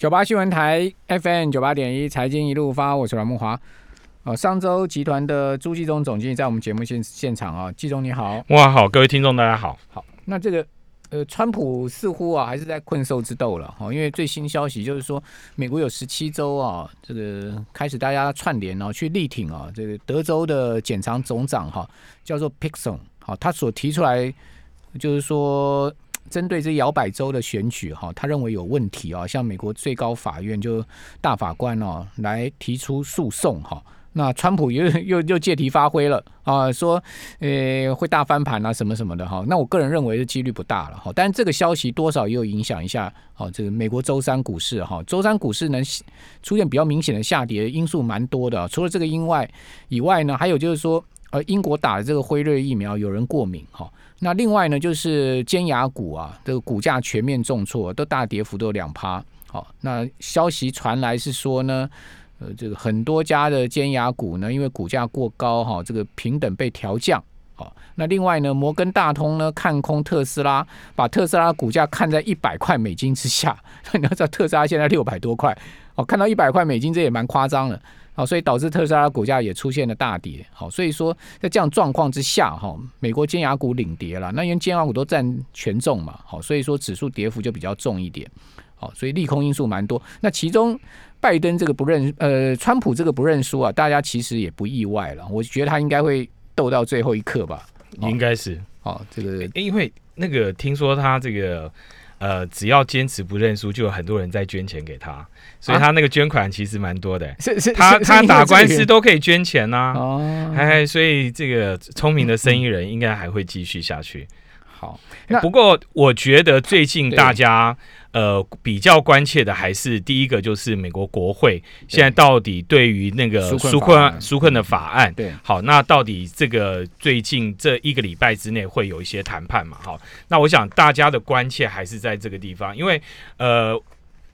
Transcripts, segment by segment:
九八新闻台 FM 九八点一财经一路发，我是阮木华。哦，上周集团的朱继忠总经理在我们节目现现场啊，季忠你好，哇好，各位听众大家好。好，那这个呃，川普似乎啊还是在困兽之斗了哈，因为最新消息就是说，美国有十七州啊，这个开始大家串联哦，去力挺啊，这个德州的检察总长哈，叫做 Pixon，好，他所提出来就是说。针对这摇摆州的选举，哈，他认为有问题啊，向美国最高法院就大法官哦来提出诉讼，哈，那川普又 又又借题发挥了啊，说呃会大翻盘啊什么什么的哈，那我个人认为是几率不大了哈，但这个消息多少也有影响一下，哦，这个美国周三股市哈，周三股市能出现比较明显的下跌因素蛮多的，除了这个因外以外呢，还有就是说，呃，英国打的这个辉瑞疫苗有人过敏哈。那另外呢，就是尖牙股啊，这个股价全面重挫，都大跌幅都有两趴。好，那消息传来是说呢，呃，这个很多家的尖牙股呢，因为股价过高哈，这个平等被调降。好，那另外呢，摩根大通呢看空特斯拉，把特斯拉股价看在一百块美金之下。你要知道，特斯拉现在六百多块，哦，看到一百块美金，这也蛮夸张的。好，所以导致特斯拉股价也出现了大跌。好，所以说在这样状况之下，哈，美国尖牙股领跌了。那因为尖牙股都占权重嘛，好，所以说指数跌幅就比较重一点。好，所以利空因素蛮多。那其中拜登这个不认，呃，川普这个不认输啊，大家其实也不意外了。我觉得他应该会斗到最后一刻吧。应该是。好，这个因为那个听说他这个。呃，只要坚持不认输，就有很多人在捐钱给他，所以他那个捐款其实蛮多的。是是，他他打官司都可以捐钱呐。哦，哎，所以这个聪明的生意人应该还会继续下去。好，不过我觉得最近大家。呃，比较关切的还是第一个，就是美国国会现在到底对于那个纾困纾困的法案，对，好，那到底这个最近这一个礼拜之内会有一些谈判嘛？好，那我想大家的关切还是在这个地方，因为呃，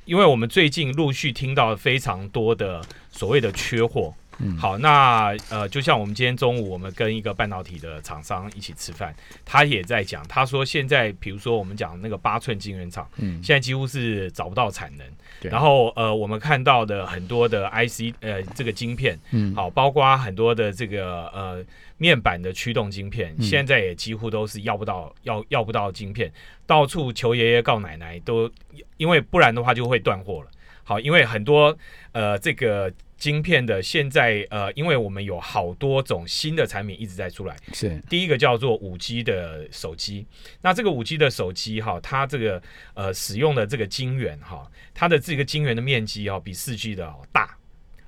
因为我们最近陆续听到非常多的所谓的缺货。好，那呃，就像我们今天中午，我们跟一个半导体的厂商一起吃饭，他也在讲，他说现在比如说我们讲那个八寸晶圆厂，嗯，现在几乎是找不到产能，然后呃，我们看到的很多的 IC 呃这个晶片，嗯，好，包括很多的这个呃面板的驱动晶片，现在也几乎都是要不到要要不到晶片，到处求爷爷告奶奶，都因为不然的话就会断货了。好，因为很多呃这个。晶片的现在呃，因为我们有好多种新的产品一直在出来，是第一个叫做五 G 的手机。那这个五 G 的手机哈，它这个呃使用的这个晶圆哈，它的这个晶圆的面积哦比四 G 的大，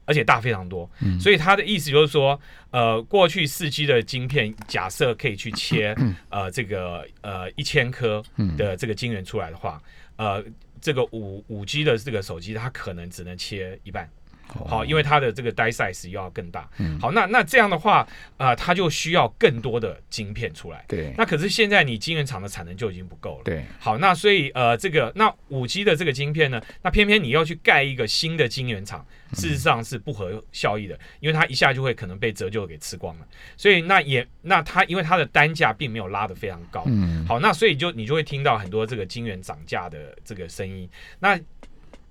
而且大非常多。所以它的意思就是说，呃，过去四 G 的晶片假设可以去切 呃这个呃一千颗的这个晶圆出来的话，呃，这个五五 G 的这个手机它可能只能切一半。好，因为它的这个 die size 要更大。好，那那这样的话，呃，它就需要更多的晶片出来。对。那可是现在你晶圆厂的产能就已经不够了。对。好，那所以呃，这个那五 G 的这个晶片呢，那偏偏你要去盖一个新的晶圆厂，事实上是不合效益的，因为它一下就会可能被折旧给吃光了。所以那也那它因为它的单价并没有拉得非常高。嗯。好，那所以就你就会听到很多这个晶圆涨价的这个声音。那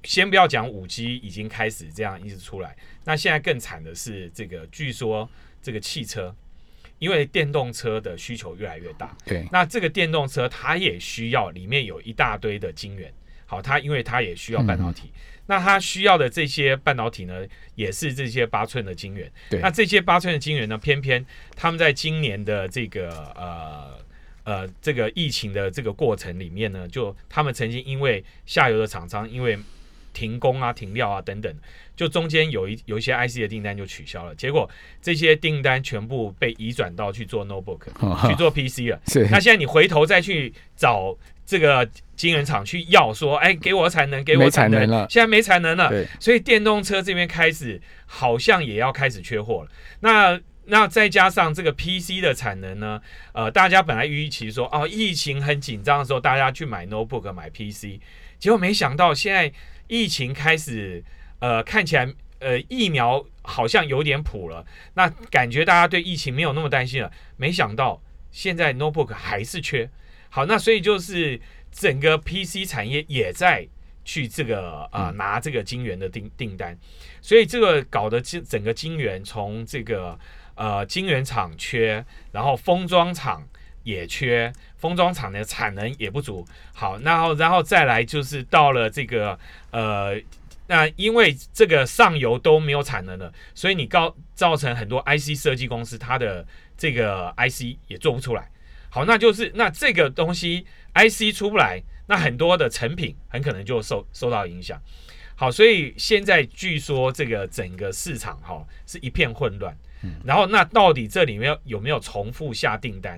先不要讲五 G 已经开始这样一直出来，那现在更惨的是这个，据说这个汽车，因为电动车的需求越来越大，对，那这个电动车它也需要里面有一大堆的晶圆，好，它因为它也需要半导体，那它需要的这些半导体呢，也是这些八寸的晶圆，对，那这些八寸的晶圆呢，偏偏他们在今年的这个呃呃这个疫情的这个过程里面呢，就他们曾经因为下游的厂商因为停工啊，停料啊，等等，就中间有一有一些 IC 的订单就取消了，结果这些订单全部被移转到去做 notebook，去做 PC 了。是，那现在你回头再去找这个晶圆厂去要说，哎，给我产能，给我产能了，现在没产能了。所以电动车这边开始好像也要开始缺货了。那那再加上这个 PC 的产能呢？呃，大家本来预期说，哦，疫情很紧张的时候，大家去买 notebook 买 PC，结果没想到现在。疫情开始，呃，看起来，呃，疫苗好像有点谱了。那感觉大家对疫情没有那么担心了。没想到现在 notebook 还是缺。好，那所以就是整个 PC 产业也在去这个啊拿这个晶圆的订订单，所以这个搞得晶整个晶圆从这个呃晶圆厂缺，然后封装厂也缺，封装厂的产能也不足。好，然后然后再来就是到了这个呃。那因为这个上游都没有产能了，所以你告造成很多 IC 设计公司它的这个 IC 也做不出来。好，那就是那这个东西 IC 出不来，那很多的成品很可能就受受到影响。好，所以现在据说这个整个市场哈是一片混乱。然后那到底这里面有没有重复下订单？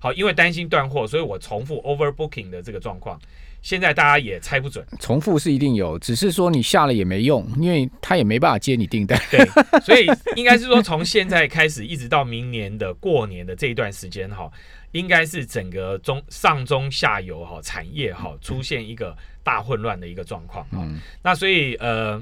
好，因为担心断货，所以我重复 overbooking 的这个状况。现在大家也猜不准，重复是一定有，只是说你下了也没用，因为他也没办法接你订单。对，所以应该是说从现在开始一直到明年的过年的这一段时间哈，应该是整个中上中下游哈产业哈出现一个大混乱的一个状况哈。那所以呃，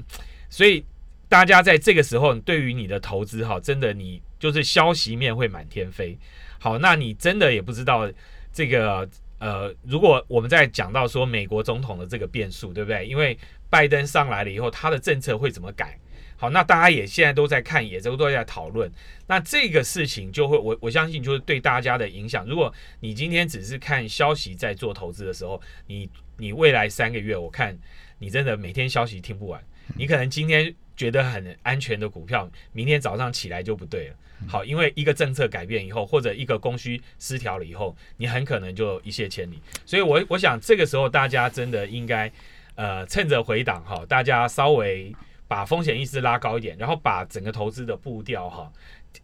所以大家在这个时候对于你的投资哈，真的你就是消息面会满天飞。好，那你真的也不知道这个。呃，如果我们在讲到说美国总统的这个变数，对不对？因为拜登上来了以后，他的政策会怎么改？好，那大家也现在都在看，也都都在讨论。那这个事情就会，我我相信就是对大家的影响。如果你今天只是看消息在做投资的时候，你你未来三个月，我看你真的每天消息听不完，你可能今天觉得很安全的股票，明天早上起来就不对了。好，因为一个政策改变以后，或者一个供需失调了以后，你很可能就一泻千里。所以，我我想这个时候大家真的应该，呃，趁着回档哈，大家稍微把风险意识拉高一点，然后把整个投资的步调哈，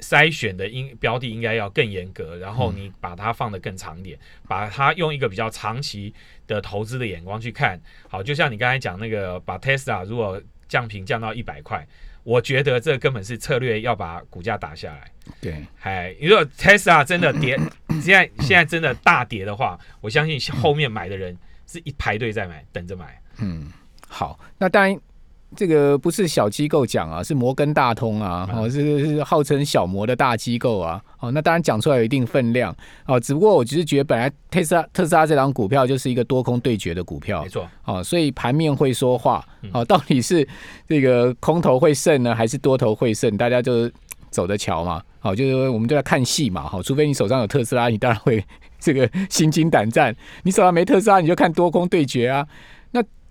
筛选的应标的应该要更严格，然后你把它放得更长一点，把它用一个比较长期的投资的眼光去看。好，就像你刚才讲那个，把 Tesla 如果降频降到一百块。我觉得这根本是策略，要把股价打下来。对，哎，如果 Tesla 真的跌，现在现在真的大跌的话，我相信后面买的人是一排队在买，等着买。嗯，好，那当然。这个不是小机构讲啊，是摩根大通啊，哦，是是号称小摩的大机构啊，哦，那当然讲出来有一定分量。哦，只不过我只是觉得本来特斯拉特斯拉这档股票就是一个多空对决的股票，没错，哦，所以盘面会说话，哦，到底是这个空头会胜呢，还是多头会胜？大家就走着瞧嘛，好，就是我们就在看戏嘛，好，除非你手上有特斯拉，你当然会 这个心惊胆战；你手上没特斯拉，你就看多空对决啊。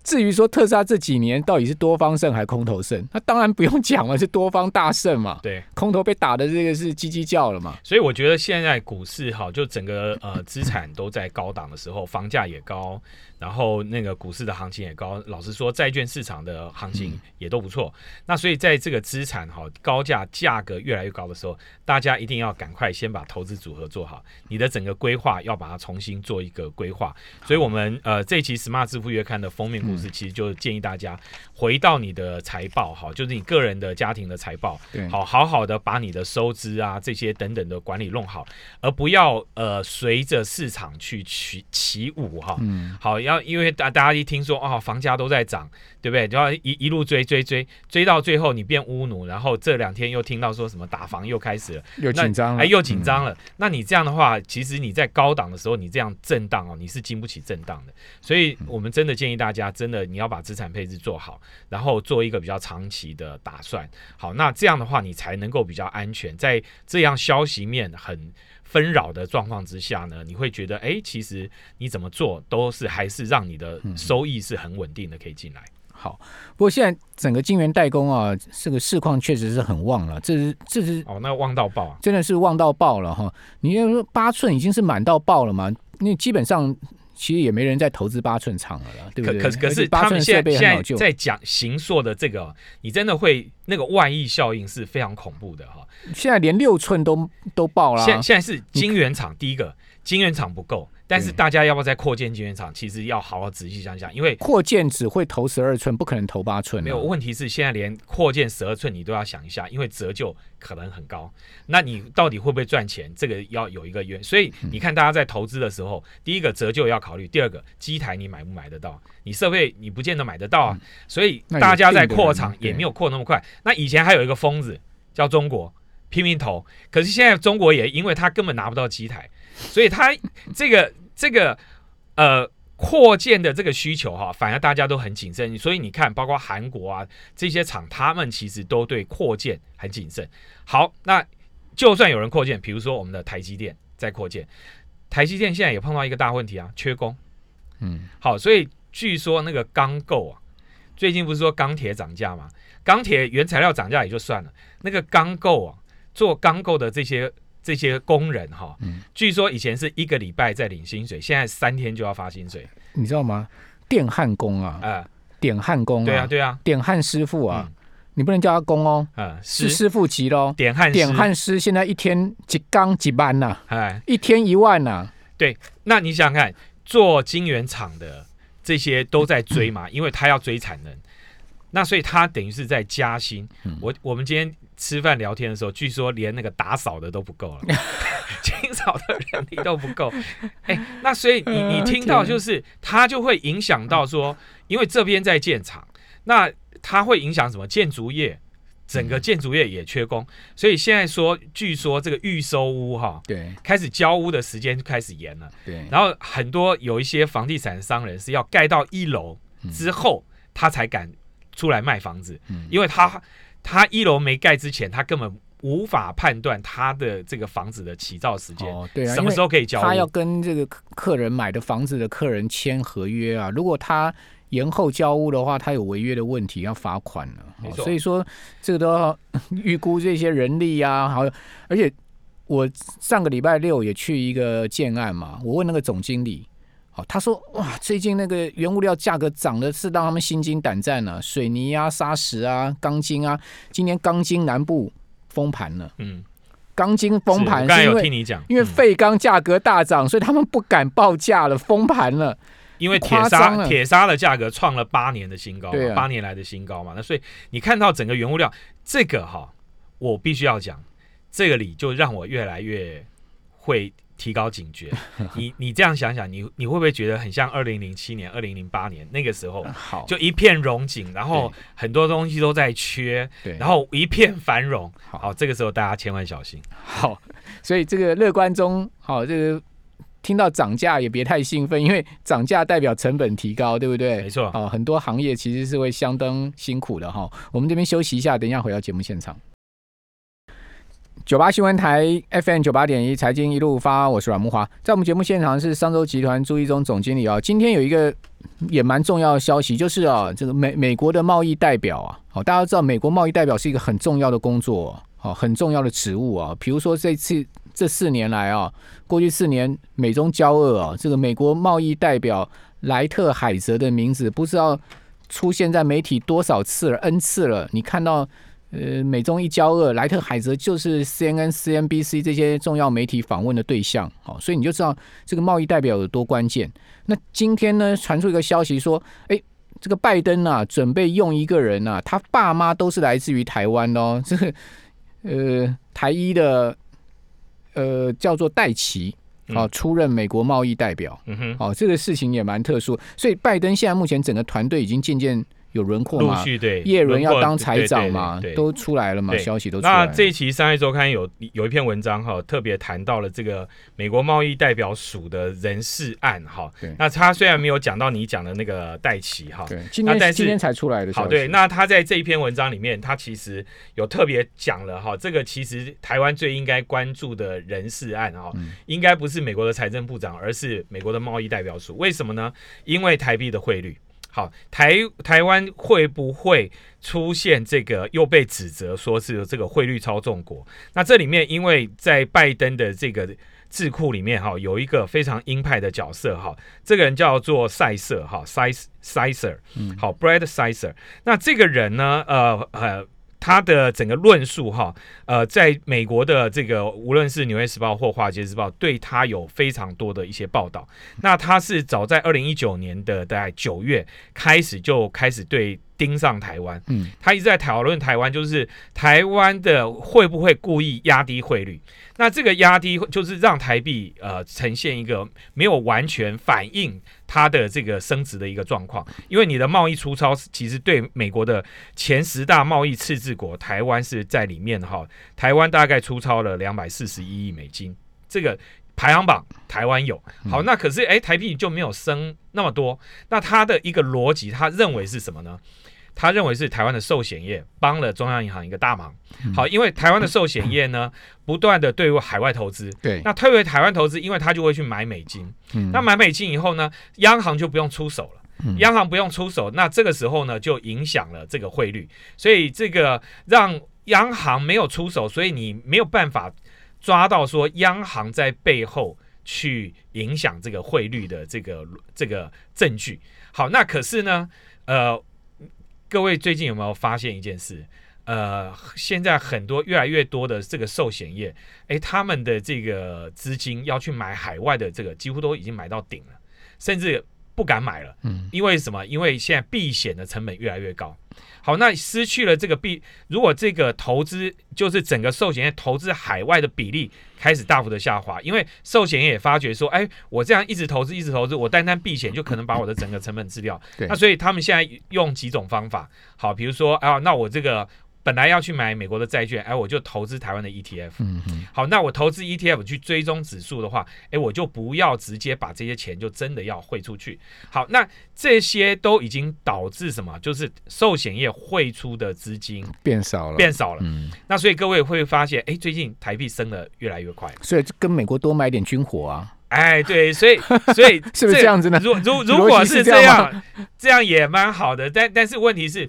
至于说特斯拉这几年到底是多方胜还是空头胜，那当然不用讲了，是多方大胜嘛。对，空头被打的这个是叽叽叫了嘛。所以我觉得现在股市哈，就整个呃资产都在高档的时候，房价也高。然后那个股市的行情也高，老实说，债券市场的行情也都不错。那所以在这个资产哈高价价格越来越高的时候，大家一定要赶快先把投资组合做好，你的整个规划要把它重新做一个规划。所以我们呃这期 Smart 支付月刊的封面故事，其实就建议大家回到你的财报哈，就是你个人的家庭的财报，好好好的把你的收支啊这些等等的管理弄好，而不要呃随着市场去起起舞哈。嗯，好要。因为大大家一听说哦，房价都在涨，对不对？就要一一路追追追追到最后，你变乌奴，然后这两天又听到说什么打房又开始了，又紧张了，哎，又紧张了。那你这样的话，其实你在高档的时候，你这样震荡哦，你是经不起震荡的。所以我们真的建议大家，真的你要把资产配置做好，然后做一个比较长期的打算。好，那这样的话，你才能够比较安全。在这样消息面很。纷扰的状况之下呢，你会觉得，哎，其实你怎么做都是还是让你的收益是很稳定的，可以进来。好，不过现在整个晶圆代工啊，这个市况确实是很旺了，这是这是哦，那旺到爆啊，真的是旺到爆了哈！你要说八寸已经是满到爆了嘛？那基本上。其实也没人在投资八寸厂了啦，对不对？可可可是他们现在现在在讲行硕的这个，你真的会那个万亿效应是非常恐怖的哈。现在连六寸都都爆了。现现在是晶圆厂，第一个晶圆厂不够。但是大家要不要再扩建晶圆厂？其实要好好仔细想想，因为扩建只会投十二寸，不可能投八寸。没有问题是现在连扩建十二寸你都要想一下，因为折旧可能很高。那你到底会不会赚钱？这个要有一个原。所以你看，大家在投资的时候，第一个折旧要考虑，第二个机台你买不买得到？你设备你不见得买得到啊。所以大家在扩厂也没有扩那么快。那以前还有一个疯子叫中国拼命投，可是现在中国也因为他根本拿不到机台。所以它这个这个呃扩建的这个需求哈，反而大家都很谨慎。所以你看，包括韩国啊这些厂，他们其实都对扩建很谨慎。好，那就算有人扩建，比如说我们的台积电在扩建，台积电现在也碰到一个大问题啊，缺工。嗯，好，所以据说那个钢构啊，最近不是说钢铁涨价嘛？钢铁原材料涨价也就算了，那个钢构啊，做钢构的这些这些工人哈，嗯。据说以前是一个礼拜在领薪水，现在三天就要发薪水。你知道吗？电焊工啊，啊、点焊工对啊，对啊，点焊师傅啊，嗯。你不能叫他工哦，啊、是师。师傅级喽。点焊师。点焊师现在一天几缸几班呐、哎，一天一万呐、对那你想想看，做晶圆厂的这些都在追嘛，因为他要追产能，那所以他等于是在加薪。嗯我我们今天吃饭聊天的时候，据说连那个打扫的都不够了，清扫的人力都不够。哎、那所以你 你听到就是它就会影响到说，因为这边在建厂，那它会影响什么建筑业？整个建筑业也缺工，所以现在说，据说这个预收屋哈，对开始交屋的时间就开始延了。对，然后很多有一些房地产商人是要盖到一楼之后，他才敢出来卖房子，嗯因为他他一楼没盖之前，他根本无法判断他的这个房子的起造时间，哦对啊，什么时候可以交他要。跟这个客客人买的房子的客人签合约啊，如果他延后交屋的话，他有违约的问题，要罚款了。所以说这个都要 预估这些人力啊，好，而且我上个礼拜六也去一个建案嘛，我问那个总经理。好，他说哇，最近那个原物料价格涨的是让他们心惊胆战啊，水泥啊、砂石啊、钢筋啊，今年钢筋南部封盘了，嗯，钢筋封盘是因为有听你讲，因为嗯废钢价格大涨，所以他们不敢报价了，封盘了。因为铁砂铁砂的价格创了八年的新高啊八年来的新高嘛，那所以你看到整个原物料这个哈，我必须要讲，这个里就让我越来越会提高警觉。你你这样想想，你你会不会觉得很像二零零七年、二零零八年那个时候，好，就一片荣景，然后很多东西都在缺，对，然后一片繁荣。好好，这个时候大家千万小心。好，所以这个乐观中，好，这个听到涨价也别太兴奋，因为涨价代表成本提高，对不对？没错哦，很多行业其实是会相当辛苦的哈。我们这边休息一下，等一下回到节目现场。九八新闻台 FM 九八点一财经一路发，我是阮木华，在我们节目现场是商周集团朱一中总经理啊。今天有一个也蛮重要的消息，就是啊，这个美美国的贸易代表啊，好，大家都知道美国贸易代表是一个很重要的工作，好，很重要的职务啊。比如说这次这四年来啊，过去四年美中交恶啊，这个美国贸易代表莱特海泽的名字不知道出现在媒体多少次了，n 次了。你看到呃美中一交恶，莱特海泽就是 CNN、CNBC 这些重要媒体访问的对象，好，所以你就知道这个贸易代表有多关键。那今天呢，传出一个消息说，哎。这个拜登啊，准备用一个人啊，他爸妈都是来自于台湾哦。这个呃，台一的呃叫做戴奇，好、嗯出任美国贸易代表。嗯哼，哦，这个事情也蛮特殊，所以拜登现在目前整个团队已经渐渐有轮廓陆，续对叶伦要当财长嘛，对对都出来了嘛，消息都出来了。那这一期《商业周刊有》有一篇文章哈，特别谈到了这个美国贸易代表署的人事案哈对。那他虽然没有讲到你讲的那个戴奇哈，对，今天今天才出来的。好，对，那他在这一篇文章里面，他其实有特别讲了哈，这个其实台湾最应该关注的人事案哈，嗯应该不是美国的财政部长，而是美国的贸易代表署。为什么呢？因为台币的汇率。好，台台湾会不会出现这个又被指责说是这个汇率操纵国？那这里面，因为在拜登的这个智库里面哈，有一个非常鹰派的角色哈，这个人叫做塞瑟哈，塞塞瑟，嗯好，Brad Sizer。那这个人呢，呃呃。他的整个论述哈，呃，在美国的这个无论是《纽约时报》或《华尔街日报》，对他有非常多的一些报道。那他是早在二零一九年的大概九月开始就开始对盯上台湾，嗯，他一直在讨论台湾，就是台湾的会不会故意压低汇率？那这个压低就是让台币呃呈现一个没有完全反映它的这个升值的一个状况，因为你的贸易出超其实对美国的前十大贸易赤字国台湾是在里面哈，台湾大概出超了两百四十一亿美金，这个排行榜台湾有。好，那可是哎，台币就没有升那么多。那他的一个逻辑，他认为是什么呢？他认为是台湾的寿险业帮了中央银行一个大忙。好，因为台湾的寿险业呢，不断的对海外投资。对。那退回台湾投资，因为他就会去买美金。嗯。那买美金以后呢，央行就不用出手了。央行不用出手，那这个时候呢，就影响了这个汇率。所以这个让央行没有出手，所以你没有办法抓到说央行在背后去影响这个汇率的这个这个证据。好，那可是呢，呃。各位最近有没有发现一件事？呃，现在很多越来越多的这个寿险业，诶，他们的这个资金要去买海外的这个，几乎都已经买到顶了，甚至不敢买了。嗯，因为什么？因为现在避险的成本越来越高。好，那失去了这个避，如果这个投资就是整个寿险业投资海外的比例开始大幅的下滑，因为寿险业也发觉说，哎，我这样一直投资一直投资，我单单避险就可能把我的整个成本吃掉。那所以他们现在用几种方法，好，比如说啊，那我这个。本来要去买美国的债券，哎，我就投资台湾的 ETF。嗯嗯。好，那我投资 ETF 去追踪指数的话，哎，我就不要直接把这些钱就真的要汇出去。好，那这些都已经导致什么？就是寿险业汇出的资金变少了，变少了。嗯。那所以各位会发现，哎，最近台币升的越来越快。所以跟美国多买点军火啊。哎，对，所以所以 是不是这样子呢？如如如果是这样，这样也蛮好的。但但是问题是。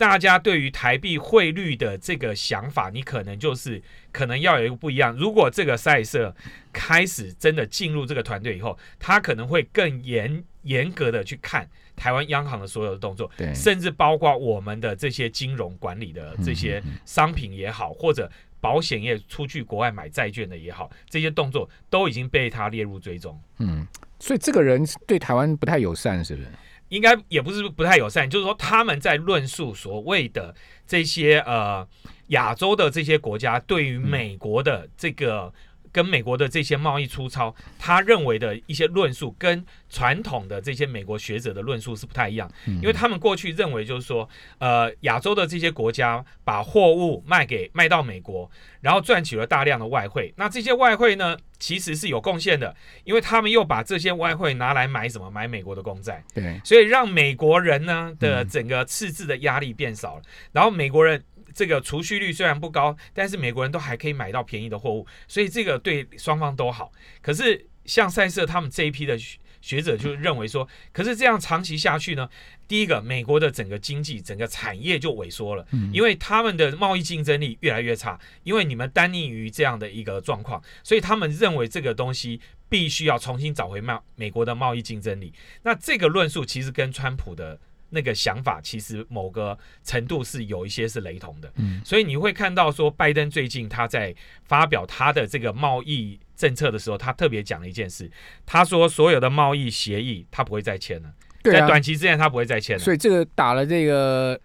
大家对于台币汇率的这个想法，你可能就是可能要有一个不一样。如果这个赛事开始真的进入这个团队以后，他可能会更严严格的去看台湾央行的所有的动作，甚至包括我们的这些金融管理的这些商品也好，或者保险业出去国外买债券的也好，这些动作都已经被他列入追踪。嗯，所以这个人对台湾不太友善，是不是？应该也不是不太友善，就是说他们在论述所谓的这些呃亚洲的这些国家对于美国的这个。跟美国的这些贸易粗糙，他认为的一些论述跟传统的这些美国学者的论述是不太一样，因为他们过去认为就是说，呃，亚洲的这些国家把货物卖给卖到美国，然后赚取了大量的外汇，那这些外汇呢，其实是有贡献的，因为他们又把这些外汇拿来买什么？买美国的公债，对，所以让美国人呢的整个赤字的压力变少了，然后美国人。这个储蓄率虽然不高，但是美国人都还可以买到便宜的货物，所以这个对双方都好。可是像赛瑟他们这一批的学者就认为说，可是这样长期下去呢，第一个，美国的整个经济、整个产业就萎缩了，因为他们的贸易竞争力越来越差，因为你们单立于这样的一个状况，所以他们认为这个东西必须要重新找回贸美国的贸易竞争力。那这个论述其实跟川普的。那个想法其实某个程度是有一些是雷同的，嗯，所以你会看到说拜登最近他在发表他的这个贸易政策的时候，他特别讲了一件事，他说所有的贸易协议他不会再签了，在短期之内他不会再签了，所以这个打了这个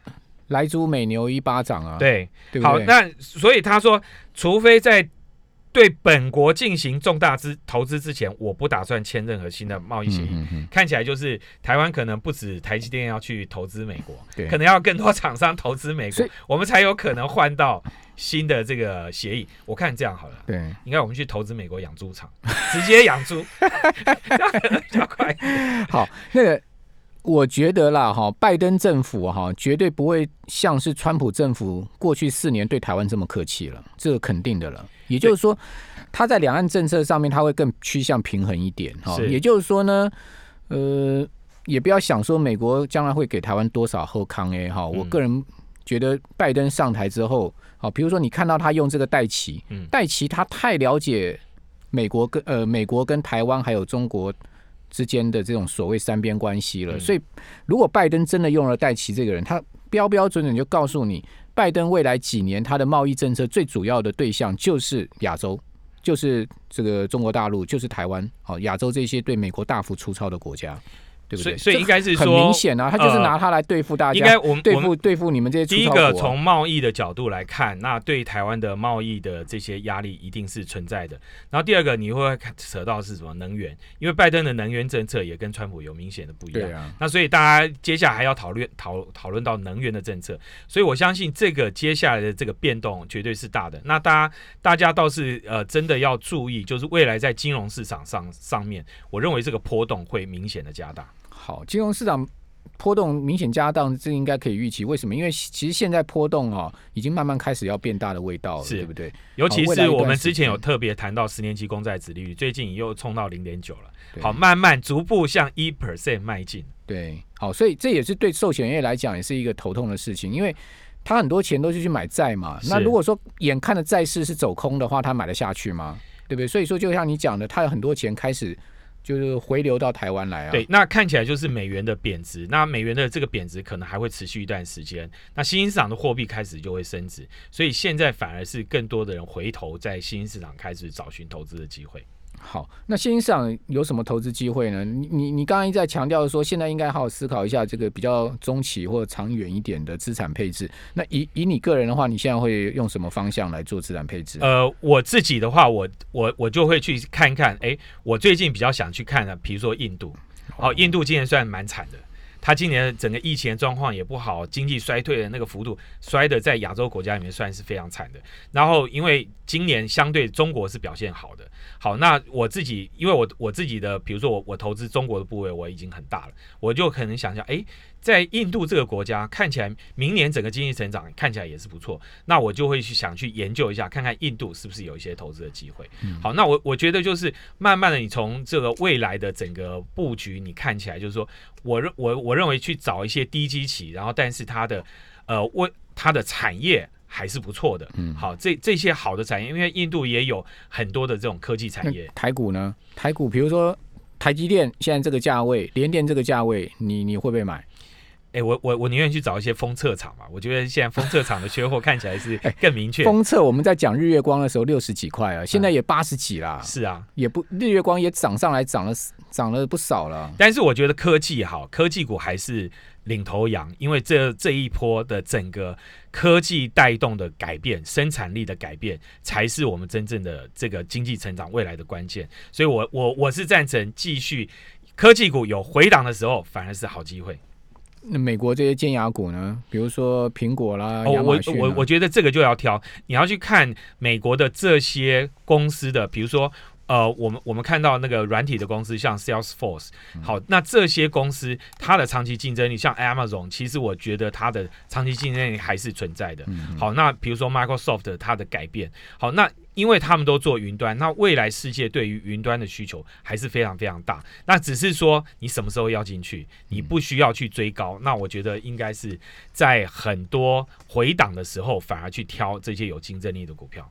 莱猪美牛一巴掌啊，对，好，那所以他说，除非在对本国进行重大资投资之前，我不打算签任何新的贸易协议。看起来就是台湾可能不止台积电要去投资美国，可能要更多厂商投资美国，我们才有可能换到新的这个协议。我看这样好了，对，应该我们去投资美国养猪场，直接养猪，比较快。好，那个。我觉得啦，哈，拜登政府哈绝对不会像是川普政府过去四年对台湾这么客气了，这个肯定的了。也就是说，他在两岸政策上面他会更趋向平衡一点，哈。也就是说呢，呃，也不要想说美国将来会给台湾多少后康 A 哈。我个人觉得拜登上台之后，好，比如说你看到他用这个戴奇，戴奇他太了解美国跟呃美国跟台湾还有中国。之间的这种所谓三边关系了，所以如果拜登真的用了戴奇这个人，他标标准准就告诉你，拜登未来几年他的贸易政策最主要的对象就是亚洲，就是这个中国大陆，就是台湾，好亚洲这些对美国大幅粗糙的国家。对不对？所以所以应该是很说明显啊，他就是呃拿它来对付大家，应该我们对付对付你们这些第一个从贸易的角度来看，那对台湾的贸易的这些压力一定是存在的。然后第二个你会看扯到是什么能源，因为拜登的能源政策也跟川普有明显的不一样那所以大家接下来还要讨论讨讨论到能源的政策，所以我相信这个接下来的这个变动绝对是大的。那大家大家倒是呃真的要注意，就是未来在金融市场上上面，我认为这个波动会明显的加大。好，金融市场波动明显加大，这应该可以预期。为什么？因为其实现在波动哦，已经慢慢开始要变大的味道了，是对不对？尤其是我们之前有特别谈到十年期公债殖利率，最近又冲到零点九了，好，慢慢逐步向一 percent 迈进。对，好，所以这也是对寿险业来讲也是一个头痛的事情，因为他很多钱都是去买债嘛。那如果说眼看着债市是走空的话，他买得下去吗？对不对？所以说，就像你讲的，他有很多钱开始就是回流到台湾来啊。对，那看起来就是美元的贬值，那美元的这个贬值可能还会持续一段时间，那新兴市场的货币开始就会升值，所以现在反而是更多的人回头在新兴市场开始找寻投资的机会。好，那新兴市场有什么投资机会呢？你你你刚刚一直在强调说，现在应该好好思考一下这个比较中期或者长远一点的资产配置。那以以你个人的话，你现在会用什么方向来做资产配置？呃，我自己的话，我我我就会去看看，哎，我最近比较想去看的，比如说印度，哦，印度今年算蛮惨的。他今年整个疫情状况也不好，经济衰退的那个幅度衰的在亚洲国家里面算是非常惨的。然后因为今年相对中国是表现好的，好，那我自己因为我我自己的，比如说我我投资中国的部位我已经很大了，我就可能想象，诶，在印度这个国家看起来明年整个经济成长看起来也是不错，那我就会去想去研究一下，看看印度是不是有一些投资的机会。嗯好，那我我觉得就是慢慢的，你从这个未来的整个布局，你看起来就是说，我认我我认为去找一些低基企，然后但是它的呃为它的产业。还是不错的，嗯好，这这些好的产业，因为印度也有很多的这种科技产业，台股呢？台股比如说台积电现在这个价位，联电这个价位，你你会不会买？哎、我我我宁愿去找一些封测厂嘛，我觉得现在封测厂的缺货看起来是更明确，封测我们在讲日月光的时候六十几块啊，现在也八十几啦，是啊，也不日月光也涨上来，涨了涨了不少了。但是我觉得科技好，科技股还是领头羊，因为这这一波的整个科技带动的改变，生产力的改变，才是我们真正的这个经济成长未来的关键。所以我我我是赞成继续科技股有回档的时候，反而是好机会。那美国这些尖牙股呢？比如说苹果啦、哦，我我我觉得这个就要挑，你要去看美国的这些公司的，比如说。呃，我们我们看到那个软体的公司，像 Salesforce，好，那这些公司它的长期竞争力，像 Amazon，其实我觉得它的长期竞争力还是存在的。嗯好，那比如说 Microsoft 它的改变，好，那因为他们都做云端，那未来世界对于云端的需求还是非常非常大。那只是说你什么时候要进去，你不需要去追高。那我觉得应该是在很多回档的时候，反而去挑这些有竞争力的股票。